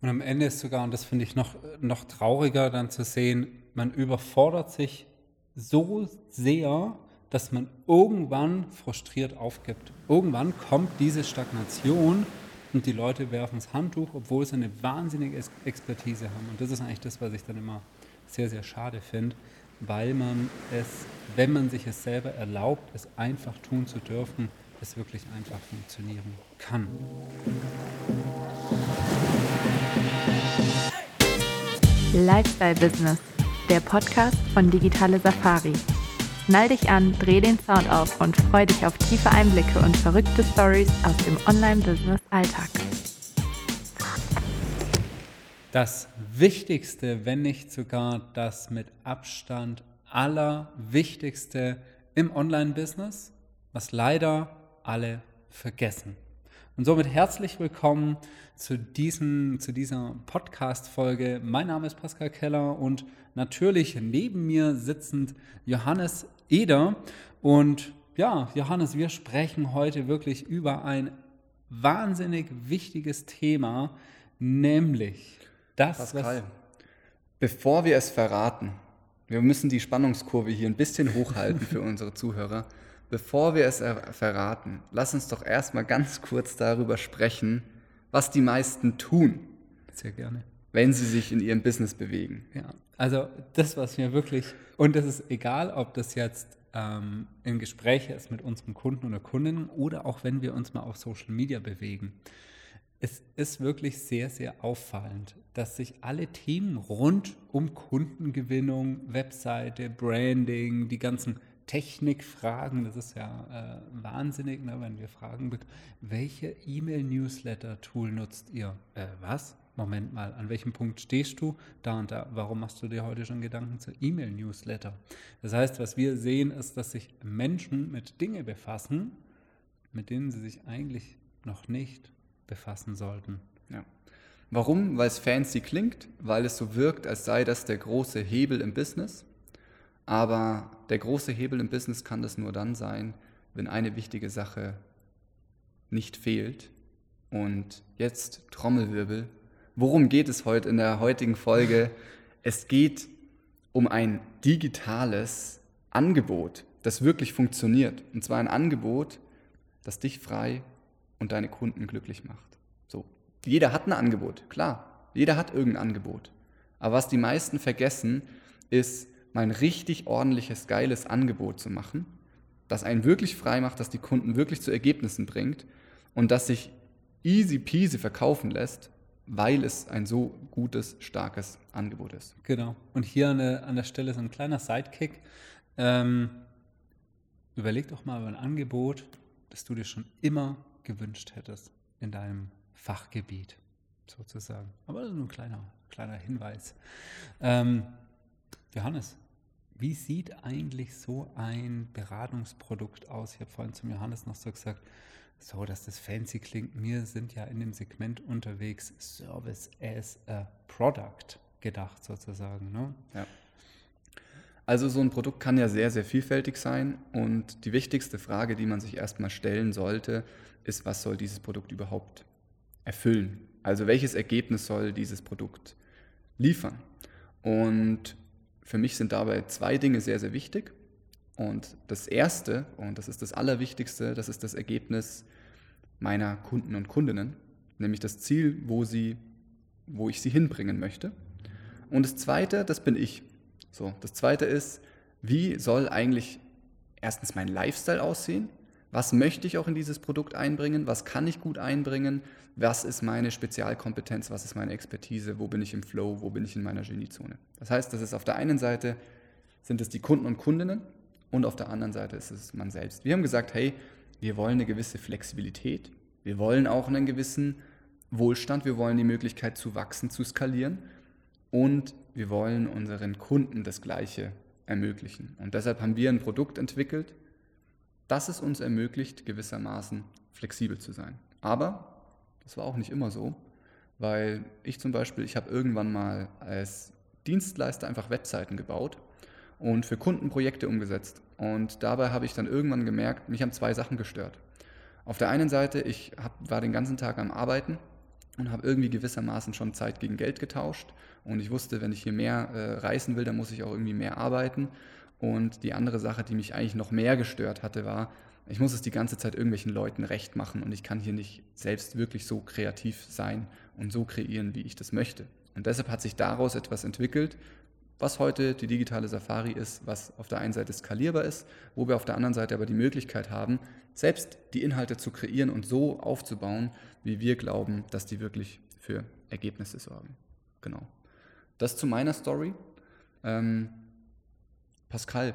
Und am Ende ist sogar, und das finde ich noch, noch trauriger dann zu sehen, man überfordert sich so sehr, dass man irgendwann frustriert aufgibt. Irgendwann kommt diese Stagnation und die Leute werfen das Handtuch, obwohl sie eine wahnsinnige Expertise haben. Und das ist eigentlich das, was ich dann immer sehr, sehr schade finde, weil man es, wenn man sich es selber erlaubt, es einfach tun zu dürfen, es wirklich einfach funktionieren kann. Lifestyle Business, der Podcast von Digitale Safari. Schnall dich an, dreh den Sound auf und freu dich auf tiefe Einblicke und verrückte Stories aus dem Online-Business-Alltag. Das Wichtigste, wenn nicht sogar das mit Abstand allerwichtigste im Online-Business, was leider alle vergessen. Und somit herzlich willkommen zu, diesem, zu dieser Podcast-Folge. Mein Name ist Pascal Keller und natürlich neben mir sitzend Johannes Eder. Und ja, Johannes, wir sprechen heute wirklich über ein wahnsinnig wichtiges Thema, nämlich das, Pascal, bevor wir es verraten, wir müssen die Spannungskurve hier ein bisschen hochhalten für unsere Zuhörer. Bevor wir es verraten, lass uns doch erstmal ganz kurz darüber sprechen, was die meisten tun. Sehr gerne. Wenn sie sich in ihrem Business bewegen. Ja, also das, was mir wirklich, und das ist egal, ob das jetzt ähm, in Gespräche ist mit unseren Kunden oder Kundinnen oder auch wenn wir uns mal auf Social Media bewegen. Es ist wirklich sehr, sehr auffallend, dass sich alle Themen rund um Kundengewinnung, Webseite, Branding, die ganzen Technikfragen, das ist ja äh, wahnsinnig, ne, wenn wir fragen, welche E-Mail-Newsletter-Tool nutzt ihr? Äh, was? Moment mal, an welchem Punkt stehst du? Da und da. Warum machst du dir heute schon Gedanken zur E-Mail-Newsletter? Das heißt, was wir sehen, ist, dass sich Menschen mit Dingen befassen, mit denen sie sich eigentlich noch nicht befassen sollten. Ja. Warum? Weil es fancy klingt, weil es so wirkt, als sei das der große Hebel im Business. Aber der große Hebel im Business kann das nur dann sein, wenn eine wichtige Sache nicht fehlt. Und jetzt Trommelwirbel. Worum geht es heute in der heutigen Folge? Es geht um ein digitales Angebot, das wirklich funktioniert. Und zwar ein Angebot, das dich frei und deine Kunden glücklich macht. So. Jeder hat ein Angebot, klar. Jeder hat irgendein Angebot. Aber was die meisten vergessen, ist, mal ein richtig ordentliches, geiles Angebot zu machen, das einen wirklich frei macht, das die Kunden wirklich zu Ergebnissen bringt und das sich easy peasy verkaufen lässt, weil es ein so gutes, starkes Angebot ist. Genau. Und hier an der, an der Stelle so ein kleiner Sidekick. Ähm, überleg doch mal über ein Angebot, das du dir schon immer gewünscht hättest in deinem Fachgebiet, sozusagen. Aber das ist nur ein kleiner, kleiner Hinweis. Ähm, Johannes, wie sieht eigentlich so ein Beratungsprodukt aus? Ich habe vorhin zum Johannes noch so gesagt, so dass das fancy klingt. Wir sind ja in dem Segment unterwegs, Service as a Product gedacht sozusagen. Ne? Ja. Also so ein Produkt kann ja sehr, sehr vielfältig sein und die wichtigste Frage, die man sich erstmal stellen sollte, ist, was soll dieses Produkt überhaupt erfüllen? Also welches Ergebnis soll dieses Produkt liefern? Und für mich sind dabei zwei Dinge sehr, sehr wichtig. Und das erste, und das ist das Allerwichtigste, das ist das Ergebnis meiner Kunden und Kundinnen, nämlich das Ziel, wo, sie, wo ich sie hinbringen möchte. Und das zweite, das bin ich. So, das zweite ist, wie soll eigentlich erstens mein Lifestyle aussehen? Was möchte ich auch in dieses Produkt einbringen? Was kann ich gut einbringen? Was ist meine Spezialkompetenz? Was ist meine Expertise? Wo bin ich im Flow? Wo bin ich in meiner Geniezone? Das heißt, das ist auf der einen Seite sind es die Kunden und Kundinnen und auf der anderen Seite ist es man selbst. Wir haben gesagt, hey, wir wollen eine gewisse Flexibilität. Wir wollen auch einen gewissen Wohlstand. Wir wollen die Möglichkeit zu wachsen, zu skalieren. Und wir wollen unseren Kunden das Gleiche ermöglichen. Und deshalb haben wir ein Produkt entwickelt, das es uns ermöglicht, gewissermaßen flexibel zu sein. Aber das war auch nicht immer so, weil ich zum Beispiel, ich habe irgendwann mal als Dienstleister einfach Webseiten gebaut und für Kundenprojekte umgesetzt. Und dabei habe ich dann irgendwann gemerkt, mich haben zwei Sachen gestört. Auf der einen Seite, ich hab, war den ganzen Tag am Arbeiten und habe irgendwie gewissermaßen schon Zeit gegen Geld getauscht. Und ich wusste, wenn ich hier mehr äh, reißen will, dann muss ich auch irgendwie mehr arbeiten. Und die andere Sache, die mich eigentlich noch mehr gestört hatte, war, ich muss es die ganze Zeit irgendwelchen Leuten recht machen und ich kann hier nicht selbst wirklich so kreativ sein und so kreieren, wie ich das möchte. Und deshalb hat sich daraus etwas entwickelt, was heute die digitale Safari ist, was auf der einen Seite skalierbar ist, wo wir auf der anderen Seite aber die Möglichkeit haben, selbst die Inhalte zu kreieren und so aufzubauen, wie wir glauben, dass die wirklich für Ergebnisse sorgen. Genau. Das zu meiner Story. Ähm, Pascal,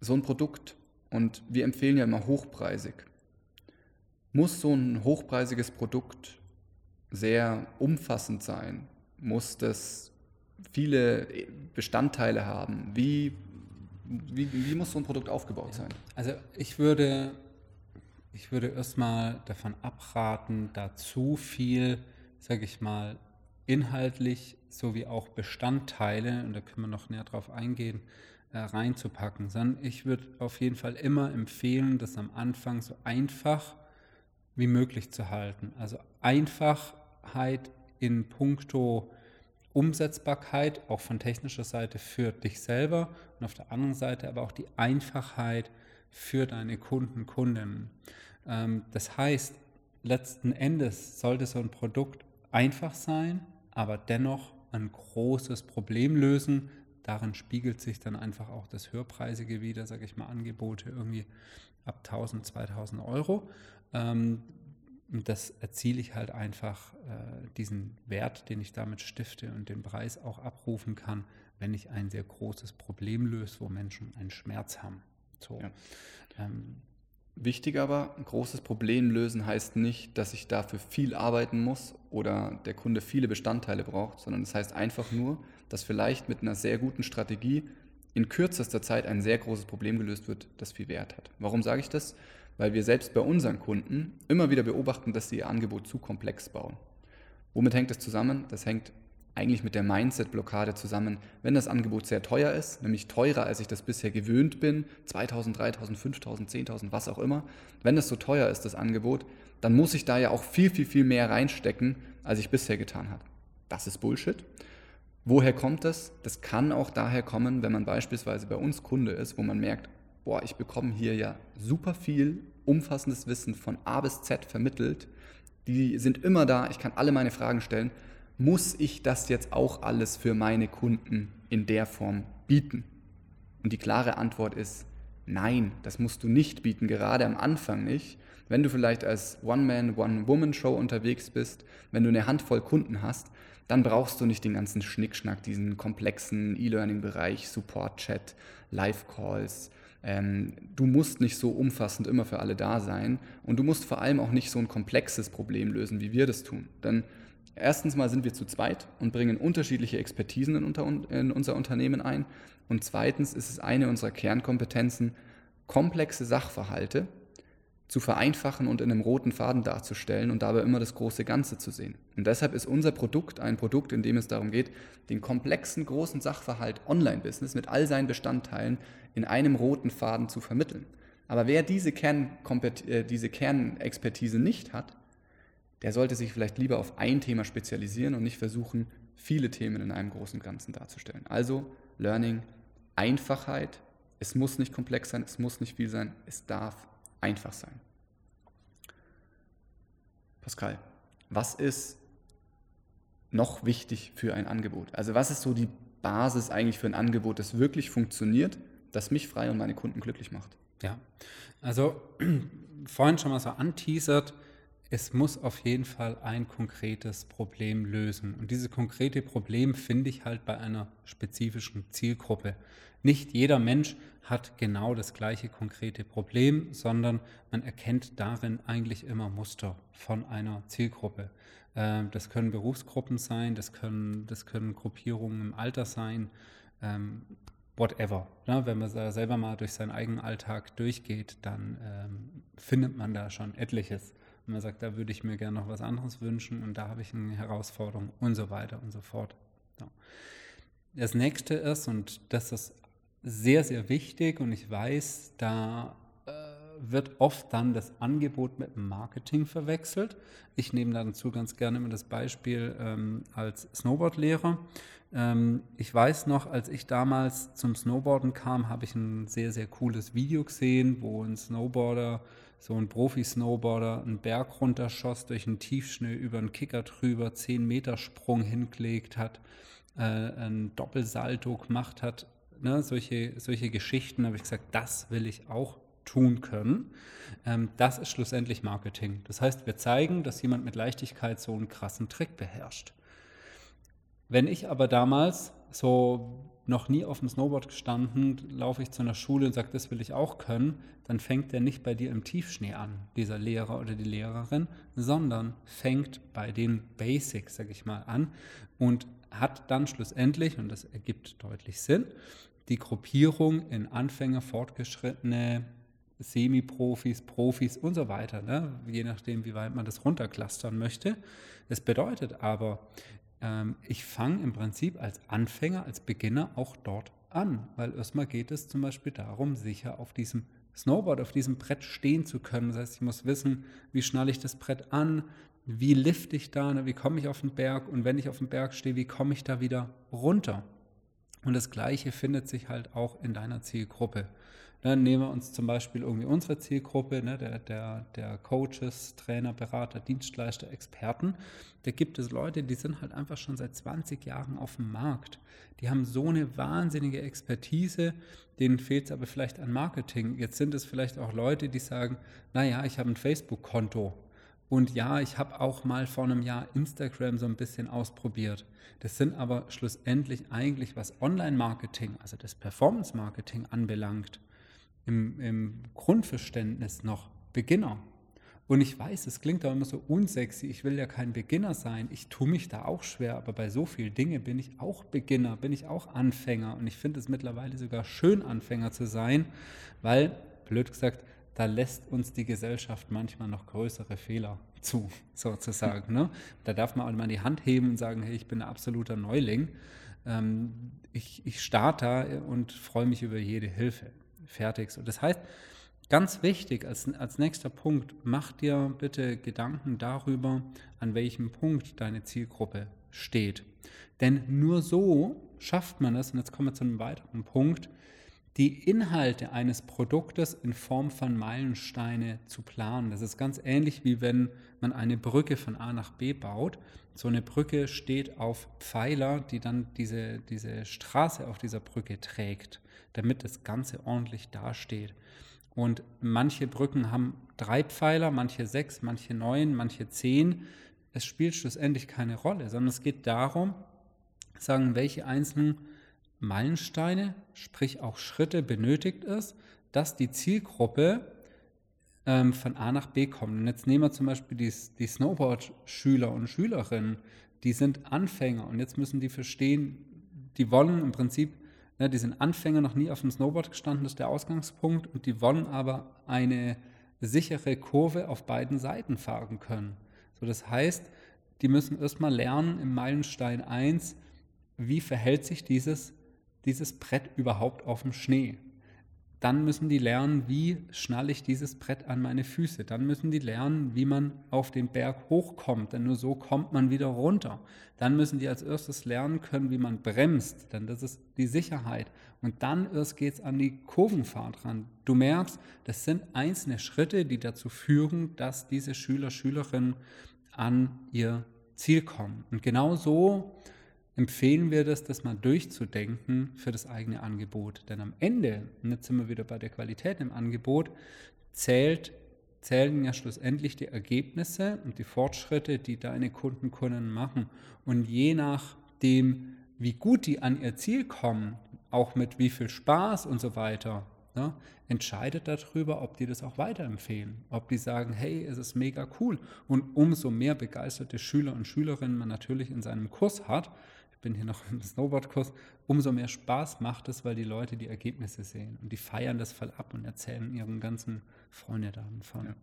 so ein Produkt, und wir empfehlen ja immer hochpreisig, muss so ein hochpreisiges Produkt sehr umfassend sein? Muss das viele Bestandteile haben? Wie, wie, wie muss so ein Produkt aufgebaut sein? Also ich würde, ich würde erstmal davon abraten, da zu viel, sage ich mal, inhaltlich sowie auch Bestandteile, und da können wir noch näher drauf eingehen, äh, reinzupacken, sondern ich würde auf jeden Fall immer empfehlen, das am Anfang so einfach wie möglich zu halten. Also Einfachheit in puncto Umsetzbarkeit, auch von technischer Seite für dich selber und auf der anderen Seite aber auch die Einfachheit für deine Kunden, Kundinnen. Ähm, das heißt, letzten Endes sollte so ein Produkt einfach sein, aber dennoch ein großes Problem lösen. Darin spiegelt sich dann einfach auch das Höherpreisige wieder, sage ich mal, Angebote irgendwie ab 1000, 2000 Euro. Ähm, und das erziele ich halt einfach äh, diesen Wert, den ich damit stifte und den Preis auch abrufen kann, wenn ich ein sehr großes Problem löse, wo Menschen einen Schmerz haben. So. Ja. Ähm, Wichtig aber, großes Problem lösen heißt nicht, dass ich dafür viel arbeiten muss oder der Kunde viele Bestandteile braucht, sondern es das heißt einfach nur, dass vielleicht mit einer sehr guten Strategie in kürzester Zeit ein sehr großes Problem gelöst wird, das viel Wert hat. Warum sage ich das? weil wir selbst bei unseren Kunden immer wieder beobachten, dass sie ihr Angebot zu komplex bauen. Womit hängt das zusammen? Das hängt eigentlich mit der Mindset-Blockade zusammen, wenn das Angebot sehr teuer ist, nämlich teurer, als ich das bisher gewöhnt bin, 2000, 3000, 5000, 10.000, was auch immer. Wenn es so teuer ist, das Angebot, dann muss ich da ja auch viel, viel, viel mehr reinstecken, als ich bisher getan habe. Das ist Bullshit. Woher kommt das? Das kann auch daher kommen, wenn man beispielsweise bei uns Kunde ist, wo man merkt, boah, ich bekomme hier ja super viel umfassendes Wissen von A bis Z vermittelt. Die sind immer da, ich kann alle meine Fragen stellen. Muss ich das jetzt auch alles für meine Kunden in der Form bieten? Und die klare Antwort ist nein, das musst du nicht bieten, gerade am Anfang nicht. Wenn du vielleicht als One-Man, One-Woman-Show unterwegs bist, wenn du eine Handvoll Kunden hast, dann brauchst du nicht den ganzen Schnickschnack, diesen komplexen E-Learning-Bereich, Support-Chat, Live-Calls, ähm, du musst nicht so umfassend immer für alle da sein und du musst vor allem auch nicht so ein komplexes Problem lösen, wie wir das tun. Denn erstens mal sind wir zu zweit und bringen unterschiedliche Expertisen in, unter, in unser Unternehmen ein und zweitens ist es eine unserer Kernkompetenzen, komplexe Sachverhalte zu vereinfachen und in einem roten Faden darzustellen und dabei immer das große Ganze zu sehen. Und deshalb ist unser Produkt ein Produkt, in dem es darum geht, den komplexen großen Sachverhalt Online-Business mit all seinen Bestandteilen in einem roten Faden zu vermitteln. Aber wer diese, äh, diese Kernexpertise nicht hat, der sollte sich vielleicht lieber auf ein Thema spezialisieren und nicht versuchen, viele Themen in einem großen Ganzen darzustellen. Also Learning, Einfachheit, es muss nicht komplex sein, es muss nicht viel sein, es darf einfach sein. Pascal, was ist noch wichtig für ein Angebot? Also was ist so die Basis eigentlich für ein Angebot, das wirklich funktioniert, das mich frei und meine Kunden glücklich macht? Ja, also vorhin schon mal so anteasert, es muss auf jeden Fall ein konkretes Problem lösen. Und dieses konkrete Problem finde ich halt bei einer spezifischen Zielgruppe. Nicht jeder Mensch hat genau das gleiche konkrete Problem, sondern man erkennt darin eigentlich immer Muster von einer Zielgruppe. Ähm, das können Berufsgruppen sein, das können, das können Gruppierungen im Alter sein, ähm, whatever. Wenn man selber mal durch seinen eigenen Alltag durchgeht, dann ähm, findet man da schon etliches. Und man sagt, da würde ich mir gerne noch was anderes wünschen und da habe ich eine Herausforderung und so weiter und so fort. Das nächste ist, und das ist sehr, sehr wichtig und ich weiß, da äh, wird oft dann das Angebot mit Marketing verwechselt. Ich nehme dazu ganz gerne immer das Beispiel ähm, als Snowboardlehrer. Ähm, ich weiß noch, als ich damals zum Snowboarden kam, habe ich ein sehr, sehr cooles Video gesehen, wo ein Snowboarder, so ein Profi-Snowboarder, einen Berg runterschoss, durch einen Tiefschnee über einen Kicker drüber, 10 Meter Sprung hingelegt hat, äh, ein Doppelsalto gemacht hat. Ne, solche, solche Geschichten habe ich gesagt, das will ich auch tun können. Ähm, das ist schlussendlich Marketing. Das heißt, wir zeigen, dass jemand mit Leichtigkeit so einen krassen Trick beherrscht. Wenn ich aber damals so noch nie auf dem Snowboard gestanden, laufe ich zu einer Schule und sage, das will ich auch können, dann fängt der nicht bei dir im Tiefschnee an, dieser Lehrer oder die Lehrerin, sondern fängt bei den Basics, sage ich mal, an und hat dann schlussendlich, und das ergibt deutlich Sinn, die Gruppierung in Anfänger, Fortgeschrittene, Semi-Profis, Profis und so weiter, ne? je nachdem, wie weit man das runterclustern möchte. Das bedeutet aber, ähm, ich fange im Prinzip als Anfänger, als Beginner auch dort an, weil erstmal geht es zum Beispiel darum, sicher auf diesem Snowboard, auf diesem Brett stehen zu können. Das heißt, ich muss wissen, wie schnalle ich das Brett an, wie lifte ich da, ne? wie komme ich auf den Berg und wenn ich auf dem Berg stehe, wie komme ich da wieder runter. Und das Gleiche findet sich halt auch in deiner Zielgruppe. Dann nehmen wir uns zum Beispiel irgendwie unsere Zielgruppe, ne, der, der, der Coaches, Trainer, Berater, Dienstleister, Experten. Da gibt es Leute, die sind halt einfach schon seit 20 Jahren auf dem Markt. Die haben so eine wahnsinnige Expertise, denen fehlt es aber vielleicht an Marketing. Jetzt sind es vielleicht auch Leute, die sagen, naja, ich habe ein Facebook-Konto. Und ja, ich habe auch mal vor einem Jahr Instagram so ein bisschen ausprobiert. Das sind aber schlussendlich eigentlich, was Online-Marketing, also das Performance-Marketing anbelangt, im, im Grundverständnis noch Beginner. Und ich weiß, es klingt auch immer so unsexy. Ich will ja kein Beginner sein. Ich tue mich da auch schwer, aber bei so vielen Dingen bin ich auch Beginner, bin ich auch Anfänger. Und ich finde es mittlerweile sogar schön, Anfänger zu sein, weil, blöd gesagt, da lässt uns die Gesellschaft manchmal noch größere Fehler zu, sozusagen. Ne? Da darf man auch mal die Hand heben und sagen, hey, ich bin ein absoluter Neuling. Ähm, ich, ich starte und freue mich über jede Hilfe fertigst. Und das heißt, ganz wichtig als, als nächster Punkt, mach dir bitte Gedanken darüber, an welchem Punkt deine Zielgruppe steht. Denn nur so schafft man es, und jetzt kommen wir zu einem weiteren Punkt, die Inhalte eines Produktes in Form von Meilensteine zu planen. Das ist ganz ähnlich wie wenn man eine Brücke von A nach B baut. So eine Brücke steht auf Pfeiler, die dann diese, diese Straße auf dieser Brücke trägt damit das Ganze ordentlich dasteht. Und manche Brücken haben drei Pfeiler, manche sechs, manche neun, manche zehn. Es spielt schlussendlich keine Rolle, sondern es geht darum, sagen, welche einzelnen Meilensteine, sprich auch Schritte benötigt es, dass die Zielgruppe ähm, von A nach B kommt. Und jetzt nehmen wir zum Beispiel die, die Snowboard-Schüler und Schülerinnen, die sind Anfänger und jetzt müssen die verstehen, die wollen im Prinzip Ne, die sind Anfänger, noch nie auf dem Snowboard gestanden, das ist der Ausgangspunkt. Und die wollen aber eine sichere Kurve auf beiden Seiten fahren können. So, das heißt, die müssen erstmal lernen im Meilenstein 1, wie verhält sich dieses, dieses Brett überhaupt auf dem Schnee dann müssen die lernen, wie schnalle ich dieses Brett an meine Füße. Dann müssen die lernen, wie man auf den Berg hochkommt, denn nur so kommt man wieder runter. Dann müssen die als erstes lernen können, wie man bremst, denn das ist die Sicherheit. Und dann erst geht es an die Kurvenfahrt ran. Du merkst, das sind einzelne Schritte, die dazu führen, dass diese Schüler, Schülerinnen an ihr Ziel kommen. Und genau so empfehlen wir das, das mal durchzudenken für das eigene Angebot. Denn am Ende, und jetzt sind wir wieder bei der Qualität im Angebot, zählt, zählen ja schlussendlich die Ergebnisse und die Fortschritte, die deine Kunden, Kunden machen. Und je nachdem, wie gut die an ihr Ziel kommen, auch mit wie viel Spaß und so weiter, ja, entscheidet darüber, ob die das auch weiterempfehlen. Ob die sagen, hey, es ist mega cool. Und umso mehr begeisterte Schüler und Schülerinnen man natürlich in seinem Kurs hat, bin hier noch im Snowboardkurs, umso mehr Spaß macht es, weil die Leute die Ergebnisse sehen und die feiern das voll ab und erzählen ihren ganzen Freunden davon. Ja.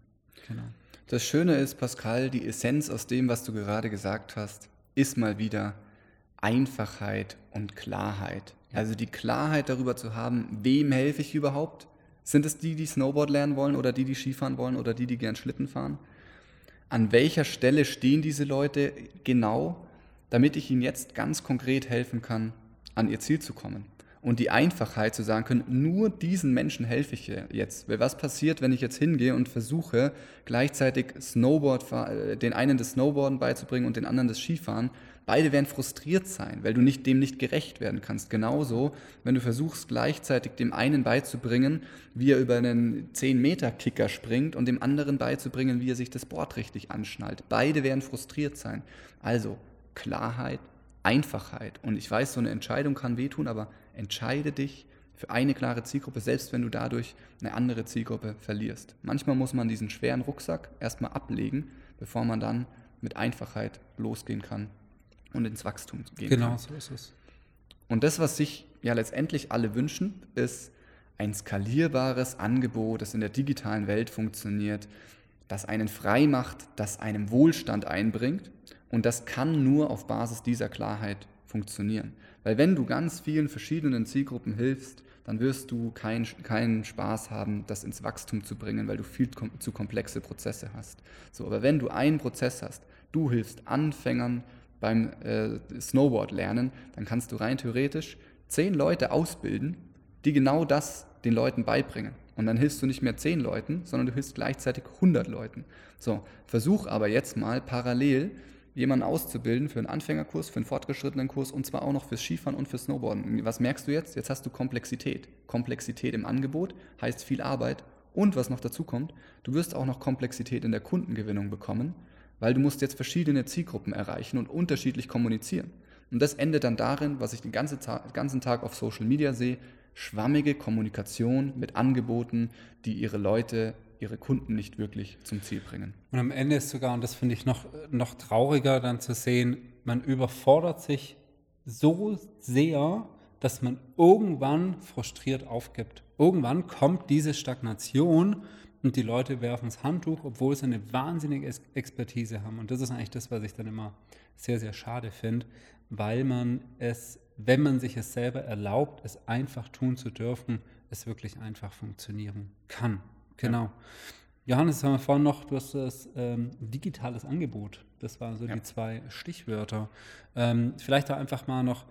Genau. Das Schöne ist, Pascal, die Essenz aus dem, was du gerade gesagt hast, ist mal wieder Einfachheit und Klarheit. Ja. Also die Klarheit darüber zu haben, wem helfe ich überhaupt, Sind es die, die Snowboard lernen wollen oder die, die Skifahren wollen oder die, die gern Schlitten fahren? An welcher Stelle stehen diese Leute genau, damit ich ihnen jetzt ganz konkret helfen kann, an ihr Ziel zu kommen? und die Einfachheit zu sagen können, nur diesen Menschen helfe ich jetzt. Weil was passiert, wenn ich jetzt hingehe und versuche, gleichzeitig Snowboard, äh, den einen das Snowboarden beizubringen und den anderen das Skifahren? Beide werden frustriert sein, weil du nicht, dem nicht gerecht werden kannst. Genauso, wenn du versuchst, gleichzeitig dem einen beizubringen, wie er über einen 10-Meter-Kicker springt und dem anderen beizubringen, wie er sich das Board richtig anschnallt. Beide werden frustriert sein. Also Klarheit, Einfachheit. Und ich weiß, so eine Entscheidung kann wehtun, aber entscheide dich für eine klare Zielgruppe, selbst wenn du dadurch eine andere Zielgruppe verlierst. Manchmal muss man diesen schweren Rucksack erstmal ablegen, bevor man dann mit Einfachheit losgehen kann und ins Wachstum gehen genau, kann. Genau, so ist es. Und das, was sich ja letztendlich alle wünschen, ist ein skalierbares Angebot, das in der digitalen Welt funktioniert, das einen frei macht, das einem Wohlstand einbringt. Und das kann nur auf Basis dieser Klarheit funktionieren. Weil wenn du ganz vielen verschiedenen Zielgruppen hilfst, dann wirst du keinen kein Spaß haben, das ins Wachstum zu bringen, weil du viel kom zu komplexe Prozesse hast. So, aber wenn du einen Prozess hast, du hilfst Anfängern beim äh, Snowboard lernen, dann kannst du rein theoretisch zehn Leute ausbilden, die genau das den Leuten beibringen. Und dann hilfst du nicht mehr zehn Leuten, sondern du hilfst gleichzeitig 100 Leuten. So, versuch aber jetzt mal parallel jemanden auszubilden für einen Anfängerkurs, für einen fortgeschrittenen Kurs und zwar auch noch fürs Skifahren und fürs Snowboarden. Was merkst du jetzt? Jetzt hast du Komplexität. Komplexität im Angebot heißt viel Arbeit und was noch dazu kommt, du wirst auch noch Komplexität in der Kundengewinnung bekommen, weil du musst jetzt verschiedene Zielgruppen erreichen und unterschiedlich kommunizieren. Und das endet dann darin, was ich den ganzen Tag, ganzen Tag auf Social Media sehe, schwammige Kommunikation mit Angeboten, die ihre Leute ihre Kunden nicht wirklich zum Ziel bringen. Und am Ende ist sogar, und das finde ich noch, noch trauriger dann zu sehen, man überfordert sich so sehr, dass man irgendwann frustriert aufgibt. Irgendwann kommt diese Stagnation und die Leute werfen das Handtuch, obwohl sie eine wahnsinnige Expertise haben. Und das ist eigentlich das, was ich dann immer sehr, sehr schade finde, weil man es, wenn man sich es selber erlaubt, es einfach tun zu dürfen, es wirklich einfach funktionieren kann. Genau. Johannes, haben wir vorhin noch, du hast das ähm, digitales Angebot. Das waren so ja. die zwei Stichwörter. Ähm, vielleicht da einfach mal noch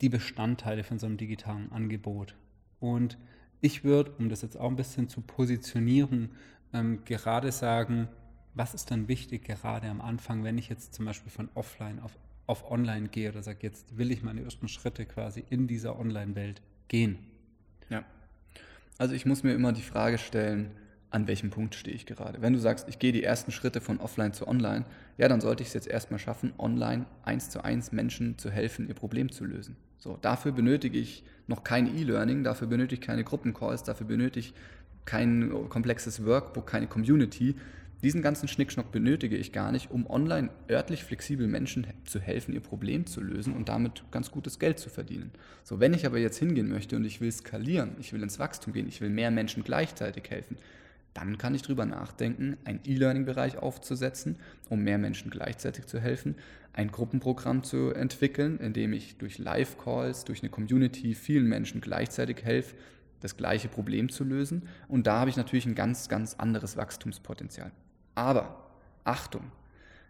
die Bestandteile von so einem digitalen Angebot. Und ich würde, um das jetzt auch ein bisschen zu positionieren, ähm, gerade sagen, was ist dann wichtig gerade am Anfang, wenn ich jetzt zum Beispiel von offline auf, auf online gehe oder sage, jetzt will ich meine ersten Schritte quasi in dieser Online-Welt gehen. Ja. Also ich muss mir immer die Frage stellen, an welchem Punkt stehe ich gerade. Wenn du sagst, ich gehe die ersten Schritte von offline zu online, ja, dann sollte ich es jetzt erstmal schaffen, online eins zu eins Menschen zu helfen, ihr Problem zu lösen. So, dafür benötige ich noch kein E-Learning, dafür benötige ich keine Gruppencalls, dafür benötige ich kein komplexes Workbook, keine Community, diesen ganzen Schnickschnack benötige ich gar nicht, um online örtlich flexibel Menschen zu helfen, ihr Problem zu lösen und damit ganz gutes Geld zu verdienen. So, wenn ich aber jetzt hingehen möchte und ich will skalieren, ich will ins Wachstum gehen, ich will mehr Menschen gleichzeitig helfen, dann kann ich darüber nachdenken, einen E-Learning-Bereich aufzusetzen, um mehr Menschen gleichzeitig zu helfen, ein Gruppenprogramm zu entwickeln, in dem ich durch Live-Calls, durch eine Community vielen Menschen gleichzeitig helfe, das gleiche Problem zu lösen. Und da habe ich natürlich ein ganz, ganz anderes Wachstumspotenzial. Aber Achtung,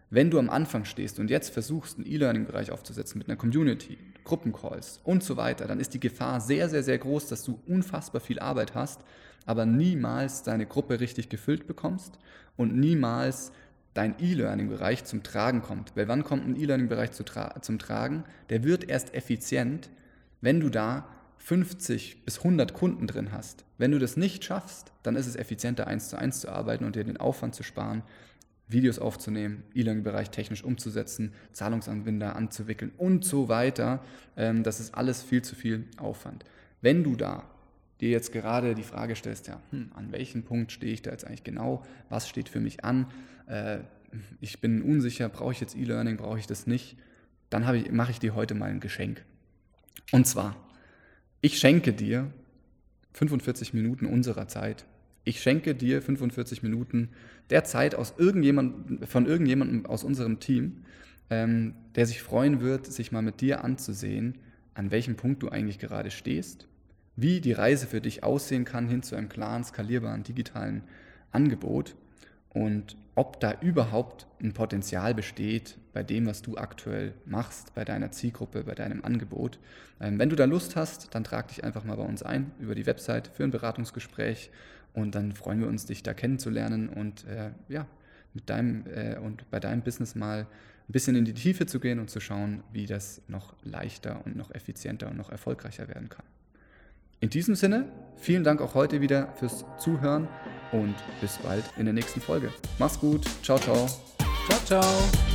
wenn du am Anfang stehst und jetzt versuchst, einen E-Learning-Bereich aufzusetzen mit einer Community, Gruppencalls und so weiter, dann ist die Gefahr sehr, sehr, sehr groß, dass du unfassbar viel Arbeit hast, aber niemals deine Gruppe richtig gefüllt bekommst und niemals dein E-Learning-Bereich zum Tragen kommt. Weil wann kommt ein E-Learning-Bereich zu tra zum Tragen? Der wird erst effizient, wenn du da 50 bis 100 Kunden drin hast. Wenn du das nicht schaffst, dann ist es effizienter, eins zu eins zu arbeiten und dir den Aufwand zu sparen, Videos aufzunehmen, E-Learning-Bereich technisch umzusetzen, Zahlungsanbinder anzuwickeln und so weiter. Ähm, das ist alles viel zu viel Aufwand. Wenn du da dir jetzt gerade die Frage stellst, ja, hm, an welchem Punkt stehe ich da jetzt eigentlich genau, was steht für mich an, äh, ich bin unsicher, brauche ich jetzt E-Learning, brauche ich das nicht, dann ich, mache ich dir heute mal ein Geschenk. Und zwar, ich schenke dir 45 Minuten unserer Zeit. Ich schenke dir 45 Minuten der Zeit aus irgendjemand, von irgendjemandem aus unserem Team, ähm, der sich freuen wird, sich mal mit dir anzusehen, an welchem Punkt du eigentlich gerade stehst, wie die Reise für dich aussehen kann hin zu einem klaren, skalierbaren digitalen Angebot und ob da überhaupt ein Potenzial besteht bei dem, was du aktuell machst, bei deiner Zielgruppe, bei deinem Angebot. Ähm, wenn du da Lust hast, dann trag dich einfach mal bei uns ein über die Website für ein Beratungsgespräch und dann freuen wir uns, dich da kennenzulernen und äh, ja, mit deinem äh, und bei deinem Business mal ein bisschen in die Tiefe zu gehen und zu schauen, wie das noch leichter und noch effizienter und noch erfolgreicher werden kann. In diesem Sinne, vielen Dank auch heute wieder fürs Zuhören und bis bald in der nächsten Folge. Mach's gut. Ciao, ciao. Ciao, ciao.